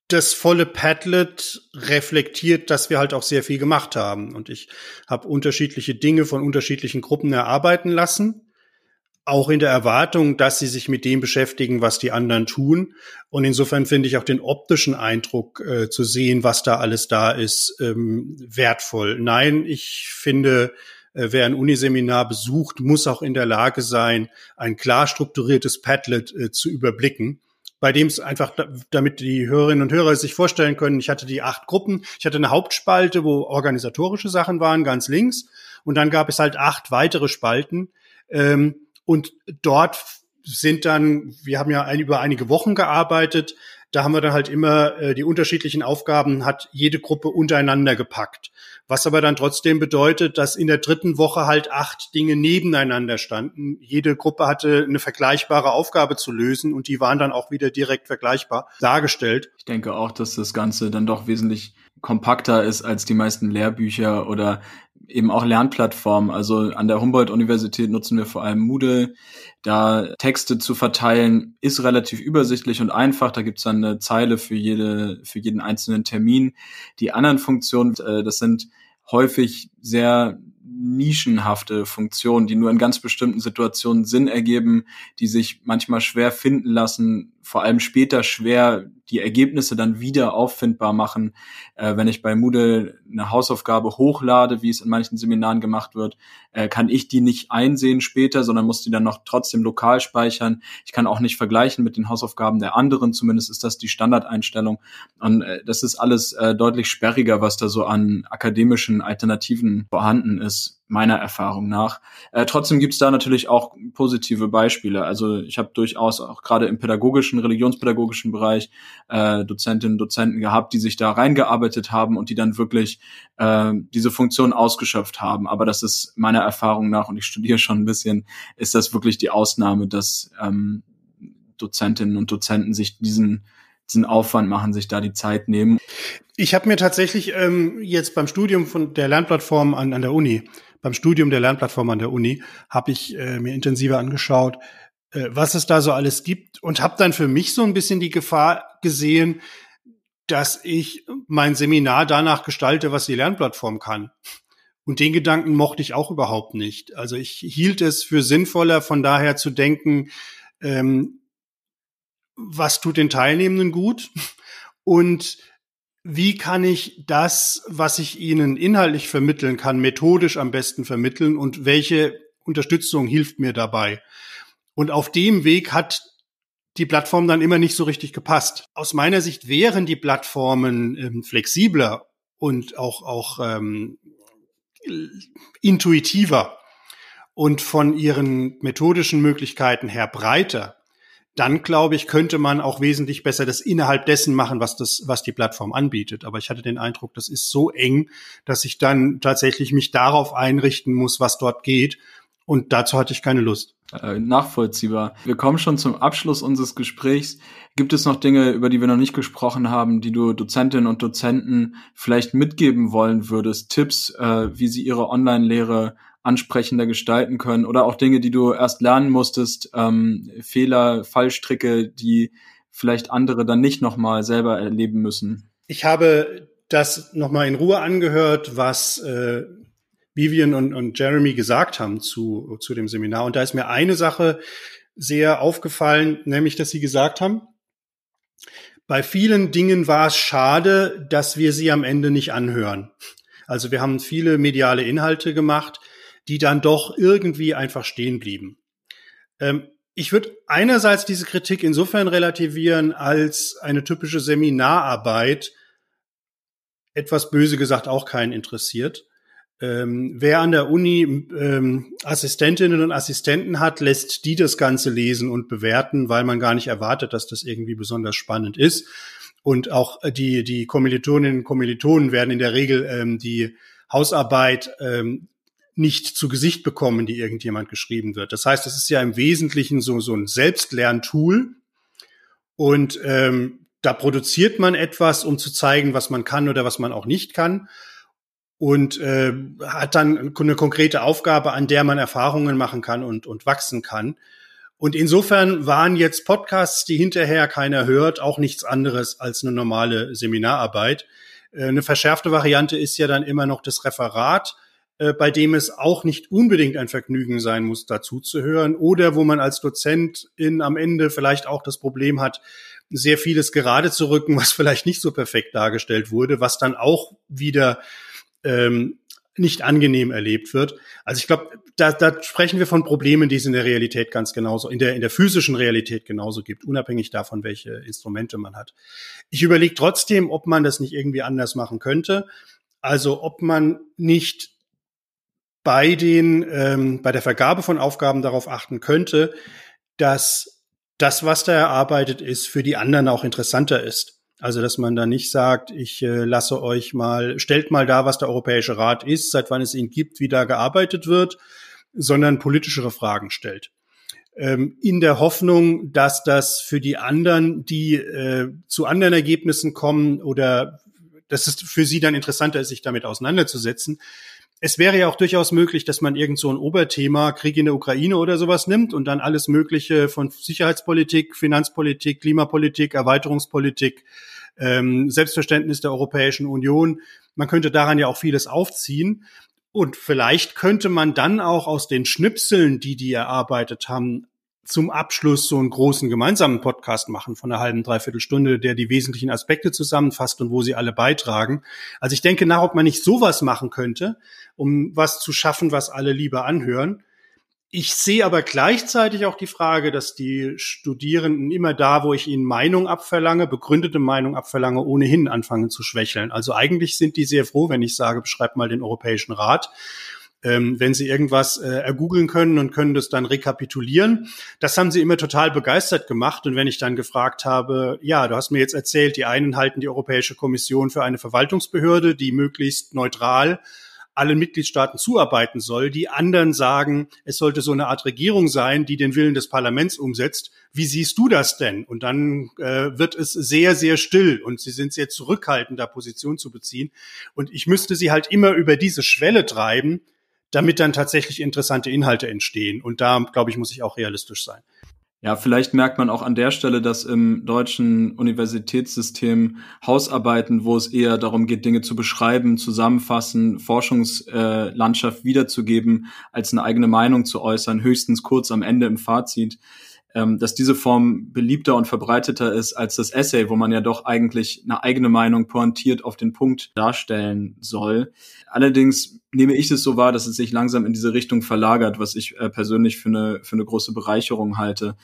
das volle Padlet reflektiert, dass wir halt auch sehr viel gemacht haben. Und ich habe unterschiedliche Dinge von unterschiedlichen Gruppen erarbeiten lassen auch in der Erwartung, dass sie sich mit dem beschäftigen, was die anderen tun. Und insofern finde ich auch den optischen Eindruck äh, zu sehen, was da alles da ist, ähm, wertvoll. Nein, ich finde, äh, wer ein Uniseminar besucht, muss auch in der Lage sein, ein klar strukturiertes Padlet äh, zu überblicken bei dem es einfach, damit die Hörerinnen und Hörer sich vorstellen können, ich hatte die acht Gruppen, ich hatte eine Hauptspalte, wo organisatorische Sachen waren, ganz links, und dann gab es halt acht weitere Spalten, ähm, und dort sind dann, wir haben ja ein, über einige Wochen gearbeitet, da haben wir dann halt immer äh, die unterschiedlichen Aufgaben, hat jede Gruppe untereinander gepackt. Was aber dann trotzdem bedeutet, dass in der dritten Woche halt acht Dinge nebeneinander standen. Jede Gruppe hatte eine vergleichbare Aufgabe zu lösen und die waren dann auch wieder direkt vergleichbar dargestellt. Ich denke auch, dass das Ganze dann doch wesentlich kompakter ist als die meisten Lehrbücher oder eben auch Lernplattformen. Also an der Humboldt-Universität nutzen wir vor allem Moodle. Da Texte zu verteilen ist relativ übersichtlich und einfach. Da gibt's dann eine Zeile für jede, für jeden einzelnen Termin. Die anderen Funktionen, äh, das sind häufig sehr nischenhafte Funktionen, die nur in ganz bestimmten Situationen Sinn ergeben, die sich manchmal schwer finden lassen, vor allem später schwer die Ergebnisse dann wieder auffindbar machen. Äh, wenn ich bei Moodle eine Hausaufgabe hochlade, wie es in manchen Seminaren gemacht wird, äh, kann ich die nicht einsehen später, sondern muss die dann noch trotzdem lokal speichern. Ich kann auch nicht vergleichen mit den Hausaufgaben der anderen, zumindest ist das die Standardeinstellung. Und äh, das ist alles äh, deutlich sperriger, was da so an akademischen Alternativen vorhanden ist meiner Erfahrung nach. Äh, trotzdem gibt es da natürlich auch positive Beispiele. Also ich habe durchaus auch gerade im pädagogischen, religionspädagogischen Bereich äh, Dozentinnen und Dozenten gehabt, die sich da reingearbeitet haben und die dann wirklich äh, diese Funktion ausgeschöpft haben. Aber das ist meiner Erfahrung nach, und ich studiere schon ein bisschen, ist das wirklich die Ausnahme, dass ähm, Dozentinnen und Dozenten sich diesen diesen Aufwand machen, sich da die Zeit nehmen. Ich habe mir tatsächlich ähm, jetzt beim Studium von der Lernplattform an, an der Uni beim Studium der Lernplattform an der Uni habe ich äh, mir intensiver angeschaut, äh, was es da so alles gibt und habe dann für mich so ein bisschen die Gefahr gesehen, dass ich mein Seminar danach gestalte, was die Lernplattform kann. Und den Gedanken mochte ich auch überhaupt nicht. Also ich hielt es für sinnvoller, von daher zu denken, ähm, was tut den Teilnehmenden gut und wie kann ich das, was ich Ihnen inhaltlich vermitteln kann, methodisch am besten vermitteln und welche Unterstützung hilft mir dabei? Und auf dem Weg hat die Plattform dann immer nicht so richtig gepasst. Aus meiner Sicht wären die Plattformen ähm, flexibler und auch, auch ähm, intuitiver und von ihren methodischen Möglichkeiten her breiter dann glaube ich, könnte man auch wesentlich besser das innerhalb dessen machen, was das, was die Plattform anbietet. Aber ich hatte den Eindruck, das ist so eng, dass ich dann tatsächlich mich darauf einrichten muss, was dort geht. Und dazu hatte ich keine Lust. Äh, nachvollziehbar. Wir kommen schon zum Abschluss unseres Gesprächs. Gibt es noch Dinge, über die wir noch nicht gesprochen haben, die du Dozentinnen und Dozenten vielleicht mitgeben wollen würdest? Tipps, äh, wie sie ihre Online-Lehre ansprechender gestalten können oder auch Dinge, die du erst lernen musstest, ähm, Fehler, Fallstricke, die vielleicht andere dann nicht nochmal selber erleben müssen? Ich habe das nochmal in Ruhe angehört, was äh, Vivian und, und Jeremy gesagt haben zu, zu dem Seminar. Und da ist mir eine Sache sehr aufgefallen, nämlich, dass sie gesagt haben, bei vielen Dingen war es schade, dass wir sie am Ende nicht anhören. Also wir haben viele mediale Inhalte gemacht, die dann doch irgendwie einfach stehen blieben. Ähm, ich würde einerseits diese Kritik insofern relativieren, als eine typische Seminararbeit etwas böse gesagt auch keinen interessiert. Ähm, wer an der Uni ähm, Assistentinnen und Assistenten hat, lässt die das Ganze lesen und bewerten, weil man gar nicht erwartet, dass das irgendwie besonders spannend ist. Und auch die, die Kommilitoninnen und Kommilitonen werden in der Regel ähm, die Hausarbeit ähm, nicht zu Gesicht bekommen, die irgendjemand geschrieben wird. Das heißt, es ist ja im Wesentlichen so, so ein Selbstlerntool. Und ähm, da produziert man etwas, um zu zeigen, was man kann oder was man auch nicht kann. Und äh, hat dann eine konkrete Aufgabe, an der man Erfahrungen machen kann und, und wachsen kann. Und insofern waren jetzt Podcasts, die hinterher keiner hört, auch nichts anderes als eine normale Seminararbeit. Äh, eine verschärfte Variante ist ja dann immer noch das Referat äh, bei dem es auch nicht unbedingt ein Vergnügen sein muss, dazu zu hören oder wo man als Dozent in am Ende vielleicht auch das Problem hat, sehr vieles gerade zu rücken, was vielleicht nicht so perfekt dargestellt wurde, was dann auch wieder ähm, nicht angenehm erlebt wird. Also ich glaube, da, da sprechen wir von Problemen, die es in der Realität ganz genauso, in der, in der physischen Realität genauso gibt, unabhängig davon, welche Instrumente man hat. Ich überlege trotzdem, ob man das nicht irgendwie anders machen könnte. Also ob man nicht bei den ähm, bei der Vergabe von Aufgaben darauf achten könnte, dass das, was da erarbeitet ist, für die anderen auch interessanter ist. Also dass man da nicht sagt, ich äh, lasse euch mal, stellt mal da, was der Europäische Rat ist, seit wann es ihn gibt, wie da gearbeitet wird, sondern politischere Fragen stellt. Ähm, in der Hoffnung, dass das für die anderen, die äh, zu anderen Ergebnissen kommen oder dass es für sie dann interessanter ist, sich damit auseinanderzusetzen, es wäre ja auch durchaus möglich, dass man irgend so ein Oberthema, Krieg in der Ukraine oder sowas nimmt und dann alles Mögliche von Sicherheitspolitik, Finanzpolitik, Klimapolitik, Erweiterungspolitik ähm, Selbstverständnis der Europäischen Union. Man könnte daran ja auch vieles aufziehen. Und vielleicht könnte man dann auch aus den Schnipseln, die die erarbeitet haben, zum Abschluss so einen großen gemeinsamen Podcast machen von einer halben, dreiviertel Stunde, der die wesentlichen Aspekte zusammenfasst und wo sie alle beitragen. Also ich denke nach, ob man nicht sowas machen könnte, um was zu schaffen, was alle lieber anhören. Ich sehe aber gleichzeitig auch die Frage, dass die Studierenden immer da, wo ich ihnen Meinung abverlange, begründete Meinung abverlange, ohnehin anfangen zu schwächeln. Also eigentlich sind die sehr froh, wenn ich sage, beschreibt mal den Europäischen Rat. Ähm, wenn sie irgendwas äh, ergoogeln können und können das dann rekapitulieren. Das haben sie immer total begeistert gemacht. Und wenn ich dann gefragt habe, ja, du hast mir jetzt erzählt, die einen halten die Europäische Kommission für eine Verwaltungsbehörde, die möglichst neutral allen Mitgliedstaaten zuarbeiten soll. Die anderen sagen, es sollte so eine Art Regierung sein, die den Willen des Parlaments umsetzt. Wie siehst du das denn? Und dann äh, wird es sehr, sehr still und sie sind sehr zurückhaltend, da Position zu beziehen. Und ich müsste sie halt immer über diese Schwelle treiben, damit dann tatsächlich interessante Inhalte entstehen. Und da, glaube ich, muss ich auch realistisch sein. Ja, vielleicht merkt man auch an der Stelle, dass im deutschen Universitätssystem Hausarbeiten, wo es eher darum geht, Dinge zu beschreiben, zusammenfassen, Forschungslandschaft wiederzugeben, als eine eigene Meinung zu äußern, höchstens kurz am Ende im Fazit, ähm, dass diese Form beliebter und verbreiteter ist als das Essay, wo man ja doch eigentlich eine eigene Meinung pointiert auf den Punkt darstellen soll. Allerdings nehme ich es so wahr, dass es sich langsam in diese Richtung verlagert, was ich äh, persönlich für eine, für eine große Bereicherung halte.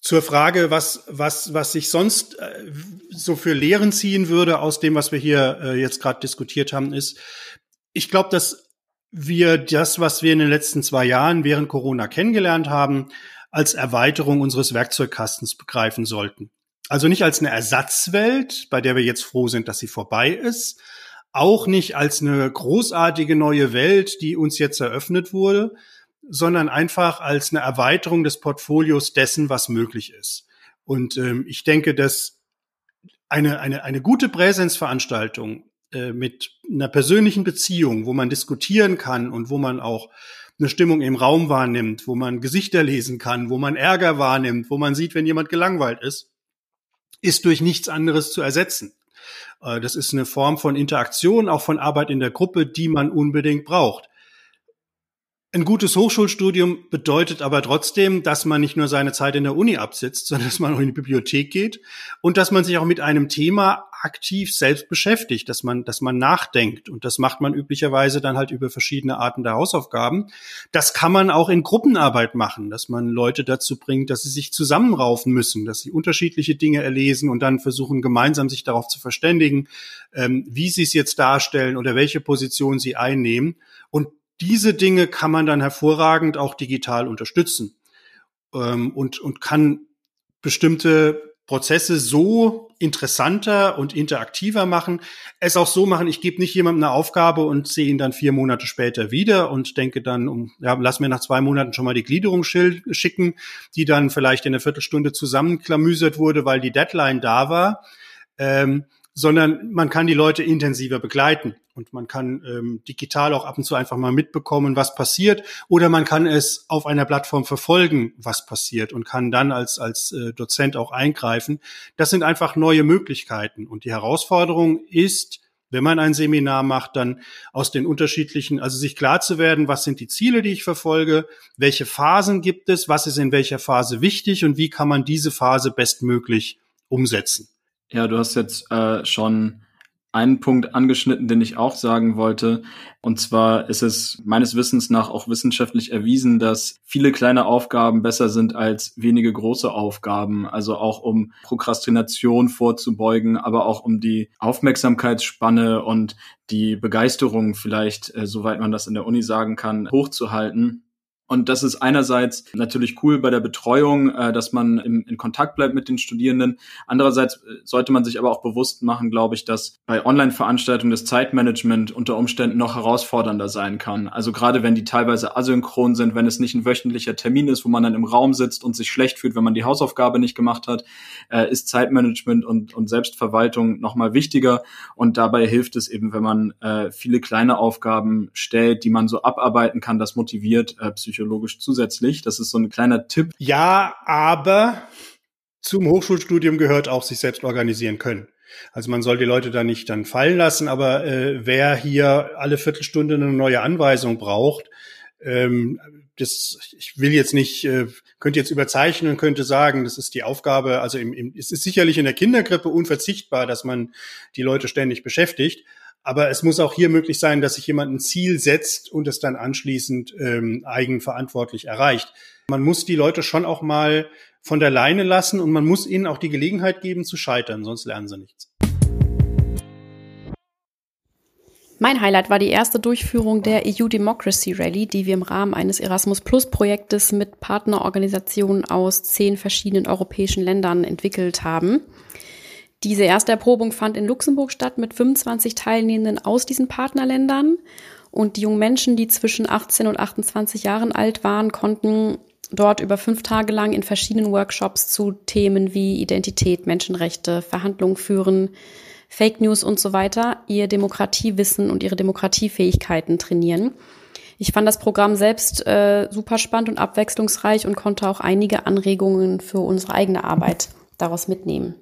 Zur Frage, was, was, was sich sonst äh, so für Lehren ziehen würde aus dem, was wir hier äh, jetzt gerade diskutiert haben, ist, ich glaube, dass wir das, was wir in den letzten zwei Jahren während Corona kennengelernt haben, als Erweiterung unseres Werkzeugkastens begreifen sollten. Also nicht als eine Ersatzwelt, bei der wir jetzt froh sind, dass sie vorbei ist, auch nicht als eine großartige neue Welt, die uns jetzt eröffnet wurde, sondern einfach als eine Erweiterung des Portfolios dessen, was möglich ist. Und ähm, ich denke, dass eine, eine, eine gute Präsenzveranstaltung äh, mit einer persönlichen Beziehung, wo man diskutieren kann und wo man auch eine Stimmung im Raum wahrnimmt, wo man Gesichter lesen kann, wo man Ärger wahrnimmt, wo man sieht, wenn jemand gelangweilt ist, ist durch nichts anderes zu ersetzen. Äh, das ist eine Form von Interaktion, auch von Arbeit in der Gruppe, die man unbedingt braucht. Ein gutes Hochschulstudium bedeutet aber trotzdem, dass man nicht nur seine Zeit in der Uni absitzt, sondern dass man auch in die Bibliothek geht und dass man sich auch mit einem Thema aktiv selbst beschäftigt, dass man, dass man nachdenkt. Und das macht man üblicherweise dann halt über verschiedene Arten der Hausaufgaben. Das kann man auch in Gruppenarbeit machen, dass man Leute dazu bringt, dass sie sich zusammenraufen müssen, dass sie unterschiedliche Dinge erlesen und dann versuchen, gemeinsam sich darauf zu verständigen, ähm, wie sie es jetzt darstellen oder welche Position sie einnehmen. Und diese Dinge kann man dann hervorragend auch digital unterstützen ähm, und, und kann bestimmte Prozesse so interessanter und interaktiver machen, es auch so machen, ich gebe nicht jemandem eine Aufgabe und sehe ihn dann vier Monate später wieder und denke dann, um, ja, lass mir nach zwei Monaten schon mal die Gliederung schicken, die dann vielleicht in einer Viertelstunde zusammenklamüsert wurde, weil die Deadline da war. Ähm, sondern man kann die Leute intensiver begleiten und man kann ähm, digital auch ab und zu einfach mal mitbekommen, was passiert oder man kann es auf einer Plattform verfolgen, was passiert und kann dann als als äh, Dozent auch eingreifen. Das sind einfach neue Möglichkeiten und die Herausforderung ist, wenn man ein Seminar macht, dann aus den unterschiedlichen, also sich klar zu werden, was sind die Ziele, die ich verfolge, welche Phasen gibt es, was ist in welcher Phase wichtig und wie kann man diese Phase bestmöglich umsetzen. Ja, du hast jetzt äh, schon einen Punkt angeschnitten, den ich auch sagen wollte. Und zwar ist es meines Wissens nach auch wissenschaftlich erwiesen, dass viele kleine Aufgaben besser sind als wenige große Aufgaben. Also auch um Prokrastination vorzubeugen, aber auch um die Aufmerksamkeitsspanne und die Begeisterung vielleicht, äh, soweit man das in der Uni sagen kann, hochzuhalten. Und das ist einerseits natürlich cool bei der Betreuung, äh, dass man im, in Kontakt bleibt mit den Studierenden. Andererseits äh, sollte man sich aber auch bewusst machen, glaube ich, dass bei Online-Veranstaltungen das Zeitmanagement unter Umständen noch herausfordernder sein kann. Also gerade wenn die teilweise asynchron sind, wenn es nicht ein wöchentlicher Termin ist, wo man dann im Raum sitzt und sich schlecht fühlt, wenn man die Hausaufgabe nicht gemacht hat, äh, ist Zeitmanagement und, und Selbstverwaltung nochmal wichtiger. Und dabei hilft es eben, wenn man viele kleine Aufgaben stellt, die man so abarbeiten kann, das motiviert äh, psychologisch zusätzlich. Das ist so ein kleiner Tipp. Ja, aber zum Hochschulstudium gehört auch sich selbst organisieren können. Also man soll die Leute da nicht dann fallen lassen, aber äh, wer hier alle Viertelstunde eine neue Anweisung braucht, ähm, das, ich will jetzt nicht, äh, könnte jetzt überzeichnen und könnte sagen, das ist die Aufgabe, also im, im, es ist sicherlich in der Kindergrippe unverzichtbar, dass man die Leute ständig beschäftigt. Aber es muss auch hier möglich sein, dass sich jemand ein Ziel setzt und es dann anschließend ähm, eigenverantwortlich erreicht. Man muss die Leute schon auch mal von der Leine lassen und man muss ihnen auch die Gelegenheit geben zu scheitern, sonst lernen sie nichts. Mein Highlight war die erste Durchführung der EU Democracy Rally, die wir im Rahmen eines Erasmus Plus Projektes mit Partnerorganisationen aus zehn verschiedenen europäischen Ländern entwickelt haben. Diese erste Erprobung fand in Luxemburg statt mit 25 Teilnehmenden aus diesen Partnerländern. Und die jungen Menschen, die zwischen 18 und 28 Jahren alt waren, konnten dort über fünf Tage lang in verschiedenen Workshops zu Themen wie Identität, Menschenrechte, Verhandlungen führen, Fake News und so weiter ihr Demokratiewissen und ihre Demokratiefähigkeiten trainieren. Ich fand das Programm selbst äh, super spannend und abwechslungsreich und konnte auch einige Anregungen für unsere eigene Arbeit daraus mitnehmen.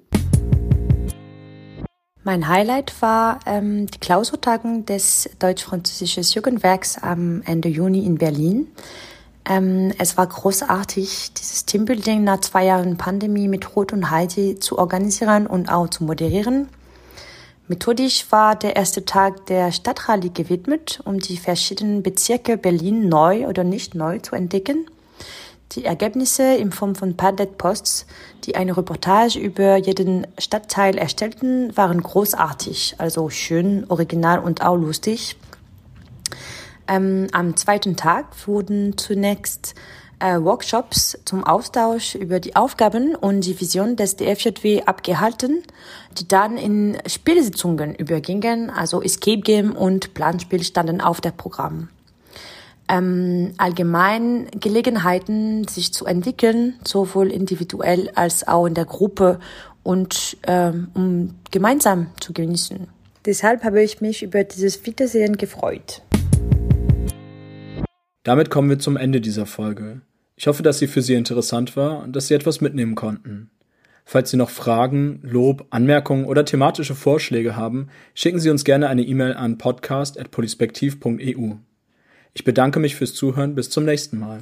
Mein Highlight war ähm, die Klausurtagung des deutsch-französischen Jugendwerks am Ende Juni in Berlin. Ähm, es war großartig, dieses Teambuilding nach zwei Jahren Pandemie mit Ruth und Heidi zu organisieren und auch zu moderieren. Methodisch war der erste Tag der Stadtrallye gewidmet, um die verschiedenen Bezirke Berlin neu oder nicht neu zu entdecken. Die Ergebnisse in Form von Padlet-Posts, die eine Reportage über jeden Stadtteil erstellten, waren großartig, also schön, original und auch lustig. Ähm, am zweiten Tag wurden zunächst äh, Workshops zum Austausch über die Aufgaben und die Vision des DFJW abgehalten, die dann in Spielsitzungen übergingen, also Escape Game und Planspiel standen auf der Programm. Ähm, allgemein Gelegenheiten, sich zu entwickeln, sowohl individuell als auch in der Gruppe und ähm, um gemeinsam zu genießen. Deshalb habe ich mich über dieses Wiedersehen gefreut. Damit kommen wir zum Ende dieser Folge. Ich hoffe, dass sie für Sie interessant war und dass Sie etwas mitnehmen konnten. Falls Sie noch Fragen, Lob, Anmerkungen oder thematische Vorschläge haben, schicken Sie uns gerne eine E-Mail an podcast.polispektiv.eu. Ich bedanke mich fürs Zuhören. Bis zum nächsten Mal.